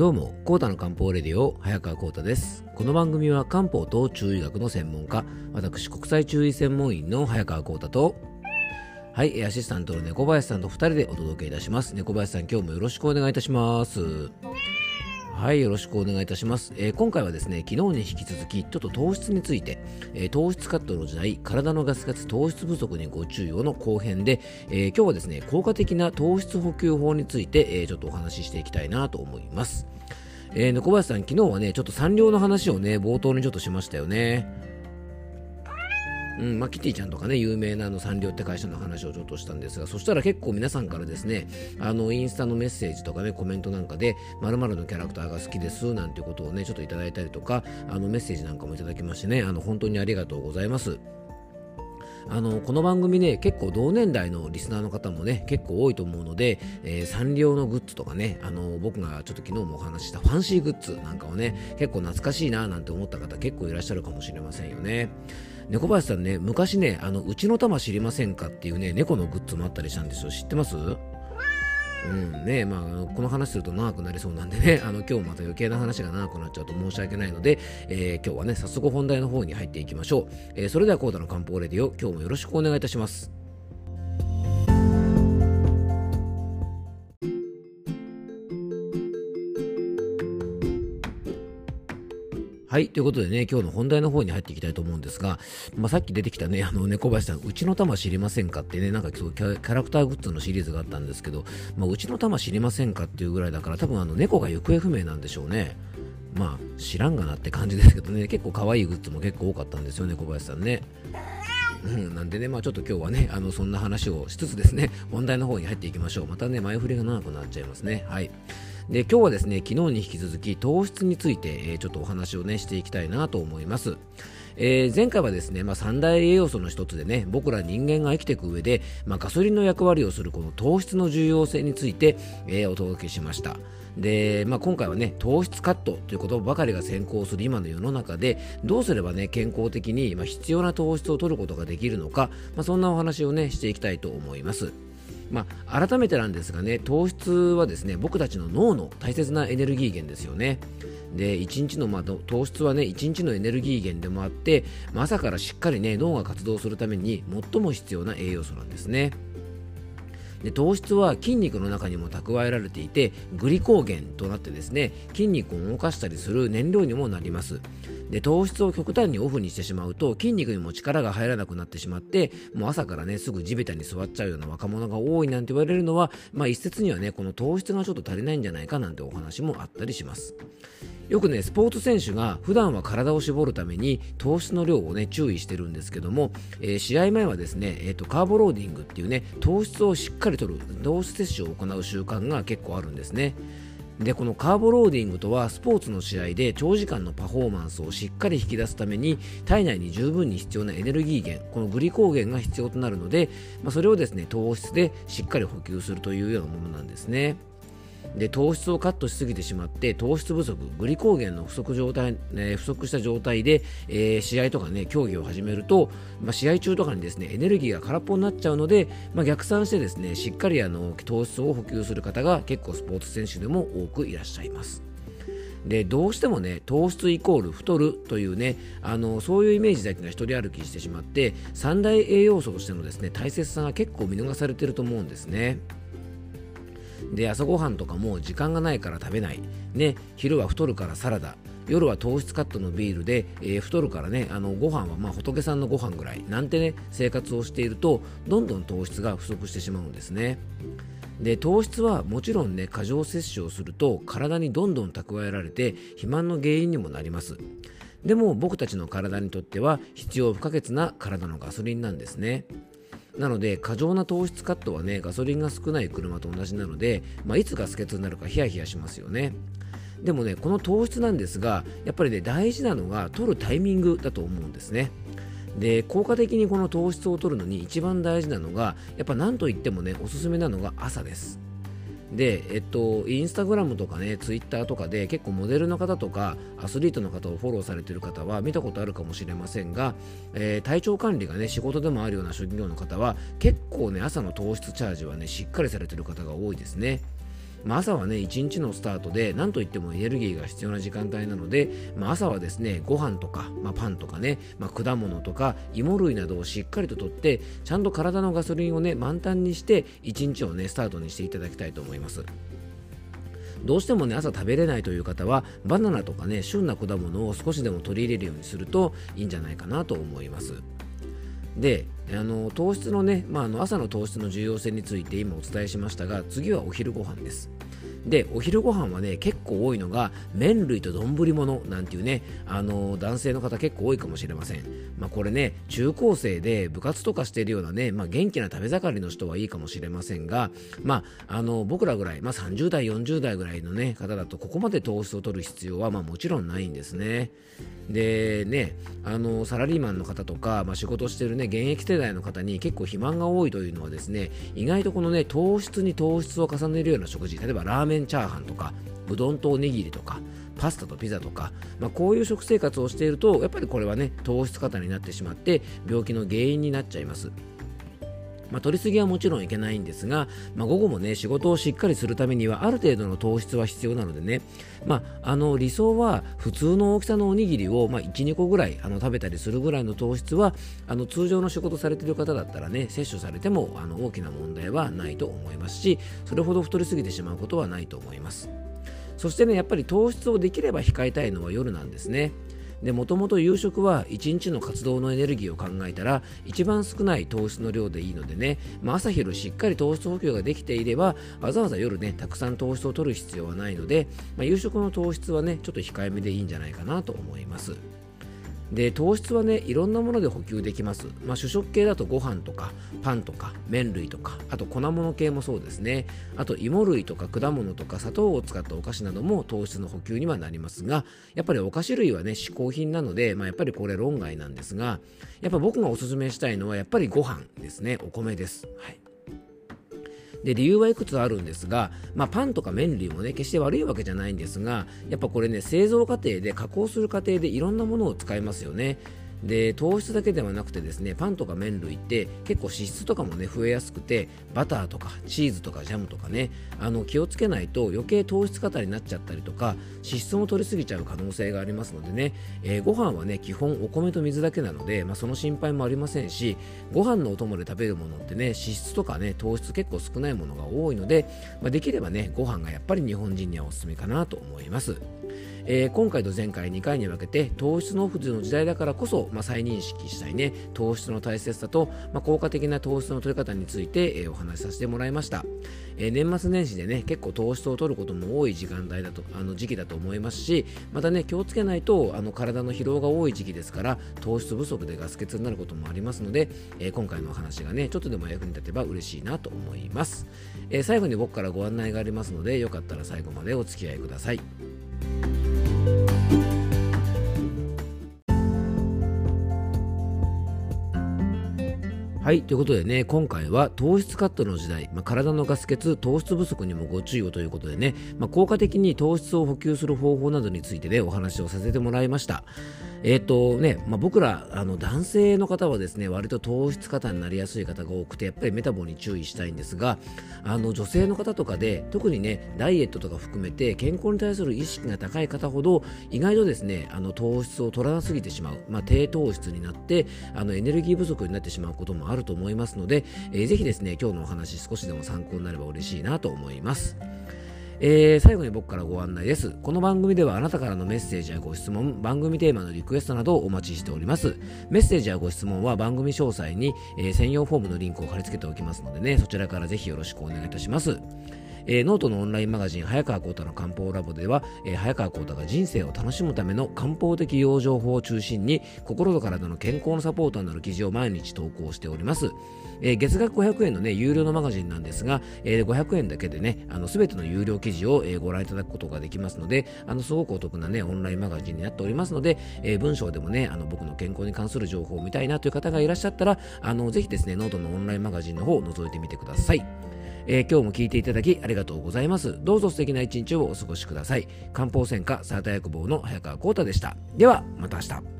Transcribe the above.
どうも、コータの漢方レディオ、早川コータです。この番組は漢方と中医学の専門家、私、国際中医専門員の早川コータと、はい、アシスタントの猫林さんと2人でお届けいたします。猫林さん、今日もよろしくお願いいたします。はい、よろしくお願いいたします。えー、今回はですね、昨日に引き続き、ちょっと糖質について、えー、糖質カットの時代、体のガスガス糖質不足にご注意をの後編で、えー、今日はですね、効果的な糖質補給法について、えちょっとお話ししていきたいなと思います。えー、猫林さん、昨日はね、ちょっと産業の話をね、冒頭にちょっとしましたよね。うんまあ、キティちゃんとかね、有名なあのサンリオって会社の話をちょっとしたんですが、そしたら結構皆さんからですね、あの、インスタのメッセージとかね、コメントなんかで、〇〇のキャラクターが好きですなんていうことをね、ちょっといただいたりとか、あの、メッセージなんかもいただきましてね、あの、本当にありがとうございます。あのこの番組ね結構同年代のリスナーの方もね結構多いと思うので、えー、サンリオのグッズとかねあの僕がちょっと昨日もお話ししたファンシーグッズなんかをね結構懐かしいななんて思った方結構いらっしゃるかもしれませんよね。猫林さんね、昔ね、あの、うちの玉知りませんかっていうね、猫のグッズもあったりしたんですよ。知ってます？うんねまあ、この話すると長くなりそうなんでね、あの今日また余計な話が長くなっちゃうと申し訳ないので、えー、今日はね、早速本題の方に入っていきましょう。えー、それではコーダの漢方レディオ、今日もよろしくお願いいたします。はい。ということでね、今日の本題の方に入っていきたいと思うんですが、まあ、さっき出てきたね、あの、猫林さん、うちの玉知りませんかってね、なんかそうキャラクターグッズのシリーズがあったんですけど、まあ、うちの玉知りませんかっていうぐらいだから、多分あの、猫が行方不明なんでしょうね。まあ、知らんがなって感じですけどね、結構可愛いグッズも結構多かったんですよね、小林さんね。うん、なんでね、まあちょっと今日はね、あの、そんな話をしつつですね、本題の方に入っていきましょう。またね、前振りが長くなっちゃいますね。はい。で今日はですね昨日に引き続き糖質について、え、ちょっとお話をねしていきたいなと思います。えー、前回はですね、まあ、三大栄養素の一つでね僕ら人間が生きていく上で、まあ、ガソリンの役割をするこの糖質の重要性について、えー、お届けしましたで、まあ、今回はね糖質カットということばかりが先行する今の世の中でどうすればね健康的に、ま、必要な糖質を取ることができるのか、ま、そんなお話をねしていきたいと思いますまあ、改めてなんですがね糖質はですね僕たちの脳の大切なエネルギー源ですよね。で1日の、まあ、糖質はね1日のエネルギー源でもあって、まあ、朝からしっかりね脳が活動するために最も必要な栄養素なんですね。で糖質は筋肉の中にも蓄えられていてグリコーゲンとなってですね筋肉を動かしたりする燃料にもなります。で糖質を極端にオフにしてしまうと筋肉にも力が入らなくなってしまってもう朝からねすぐ地べたに座っちゃうような若者が多いなんて言われるのは、まあ、一説にはねこの糖質がちょっと足りないんじゃないかなんてお話もあったりします。よくねスポーツ選手が普段は体を絞るために糖質の量をね注意してるんですけども、えー、試合前はですね、えーと、カーボローディングっていうね糖質をしっかりとる同質摂取を行う習慣が結構あるんですねでこのカーボローディングとはスポーツの試合で長時間のパフォーマンスをしっかり引き出すために体内に十分に必要なエネルギー源このグリコーゲンが必要となるので、まあ、それをですね糖質でしっかり補給するというようなものなんですね。で糖質をカットしすぎてしまって糖質不足グリコーゲンの不足状態、えー、不足した状態で、えー、試合とかね競技を始めると、まあ、試合中とかにですねエネルギーが空っぽになっちゃうので、まあ、逆算してですねしっかりあの糖質を補給する方が結構スポーツ選手でも多くいらっしゃいます。でどうしてもね糖質イコール太るというねあのそういうイメージだけが一人歩きしてしまって三大栄養素としてのですね大切さが結構見逃されていると思うんですね。で朝ごはんとかも時間がないから食べない、ね、昼は太るからサラダ。夜は糖質カットのビールで、えー、太るからねあのご飯はまあ仏さんのご飯ぐらい。なんてね生活をしているとどんどん糖質が不足してしまうんですね。で糖質はもちろんね過剰摂取をすると体にどんどん蓄えられて肥満の原因にもなります。でも僕たちの体にとっては必要不可欠な体のガソリンなんですね。なので過剰な糖質カットはねガソリンが少ない車と同じなので、まあ、いつガス欠になるかヒヤヒヤしますよね。でもねこの糖質なんですがやっぱりね大事なのが取るタイミングだと思うんですね。で効果的にこの糖質を取るのに一番大事なのがやっぱ何といってもねおすすめなのが朝です。で、えっと、インスタグラムとかね、ツイッターとかで結構モデルの方とかアスリートの方をフォローされている方は見たことあるかもしれませんが、えー、体調管理がね、仕事でもあるような職業の方は結構ね、朝の糖質チャージはね、しっかりされている方が多いですね。まあ、朝はね1日のスタートで何といってもエネルギーが必要な時間帯なので、まあ、朝はですねご飯とか、まあ、パンとかね、まあ、果物とか芋類などをしっかりととってちゃんと体のガソリンをね満タンにして1日をねスタートにしていただきたいと思います。どうしてもね朝食べれないという方はバナナとかね旬な果物を少しでも取り入れるようにするといいんじゃないかなと思います。であの糖質のね、まあ、あの朝の糖質の重要性について今お伝えしましたが次はお昼ご飯です。でお昼ご飯はね結構多いのが麺類と丼物なんていうねあの男性の方結構多いかもしれません。まあこれね中高生で部活とかしてるようなね、まあ、元気な食べ盛りの人はいいかもしれませんがまああの僕らぐらい、まあ、30代40代ぐらいのね方だとここまで糖質を取る必要はまあもちろんないんですね。でねあのサラリーマンの方とか、まあ、仕事してるね現役世代の方に結構肥満が多いというのはですね意外とこのね糖質に糖質を重ねるような食事例えばラーメンチャーハンとかうどんとおにぎりとかパスタとピザとか、まあ、こういう食生活をしているとやっぱりこれはね糖質過多になってしまって病気の原因になっちゃいます。まあ、取りすぎはもちろんいけないんですが、まあ、午後もね仕事をしっかりするためにはある程度の糖質は必要なのでね、まあ、あの理想は普通の大きさのおにぎりを、まあ、12個ぐらいあの食べたりするぐらいの糖質はあの通常の仕事されている方だったらね摂取されてもあの大きな問題はないと思いますしそれほど太りすぎてしまうことはないと思います。そしてねやっぱり糖質をできれば控えたいのは夜なんですね。でもともと夕食は1日の活動のエネルギーを考えたら一番少ない糖質の量でいいのでね、まあ、朝昼しっかり糖質補給ができていればわざわざ夜ねたくさん糖質を取る必要はないので、まあ、夕食の糖質はねちょっと控えめでいいんじゃないかなと思います。で糖質はねいろんなもので補給できます、まあ、主食系だとご飯とかパンとか麺類とかあと粉物系もそうですね。あと芋類とか果物とか砂糖を使ったお菓子なども糖質の補給にはなりますがやっぱりお菓子類はね嗜好品なので、まあ、やっぱりこれ論外なんですがやっぱ僕がおすすめしたいのはやっぱりご飯ですね。お米です、はい。で理由はいくつあるんですが、まあ、パンとか麺類もね決して悪いわけじゃないんですがやっぱこれね製造過程で加工する過程でいろんなものを使いますよね。で糖質だけではなくてですねパンとか麺類って結構脂質とかもね増えやすくてバターとかチーズとかジャムとかねあの気をつけないと余計糖質過多になっちゃったりとか脂質も取りすぎちゃう可能性がありますのでね、えー、ご飯はね基本お米と水だけなので、まあ、その心配もありませんしご飯のお供で食べるものってね脂質とかね糖質結構少ないものが多いので、まあ、できればねご飯がやっぱり日本人にはおすすめかなと思います。えー、今回と前回2回に分けて糖質のオフの時代だからこそ、まあ、再認識したいね。糖質の大切さと、まあ、効果的な糖質の取り方について、えー、お話しさせてもらいました、えー、年末年始でね結構糖質を取ることも多い時間帯だとあの時期だと思いますしまたね気をつけないとあの体の疲労が多い時期ですから糖質不足でガス欠になることもありますので、えー、今回のお話がねちょっとでも役に立てば嬉しいなと思います、え、最後に僕からご案内がありますのでよかったら最後までお付き合いください。はい、ということでね、今回は糖質カットの時代、まあ、体のガス欠、糖質不足にもご注意をということでね、まあ、効果的に糖質を補給する方法などについてで、ね、お話をさせてもらいました。え、ー、とね、まあ、僕らあの男性の方はですね割と糖質過多になりやすい方が多くてやっぱりメタボに注意したいんですがあの女性の方とかで特にねダイエットとか含めて健康に対する意識が高い方ほど意外とですねあの糖質を取らなすぎてしまう、まあ、低糖質になってあのエネルギー不足になってしまうこともあると思いますので、えー、ぜひですね今日のお話少しでも参考になれば嬉しいなと思います。えー、最後に僕からご案内です。この番組ではあなたからのメッセージやご質問、番組テーマのリクエストなどをお待ちしております。メッセージやご質問は番組詳細に、えー、専用フォームのリンクを貼り付けておきますのでね、そちらからぜひよろしくお願いいたします。えー、ノートのオンラインマガジン早川幸太の漢方ラボでは、えー、早川幸太が人生を楽しむための漢方的養生法を中心に心と体の健康のサポーターになる記事を毎日投稿しております。えー、月額500円のね、有料のマガジンなんですが、えー、500円だけでね、あの、すべての有料記事を、えー、ご覧いただくことができますので、あの、すごくお得なね、オンラインマガジンになっておりますので、えー、文章でもね、あの、僕の健康に関する情報を見たいなという方がいらっしゃったら、あの、ぜひですね、ノートのオンラインマガジンの方を覗いてみてください。えー、今日も聞いていただきありがとうございます。どうぞ素敵な一日をお過ごしください。漢方専科サータ薬房の早川浩太でした。では、また明日。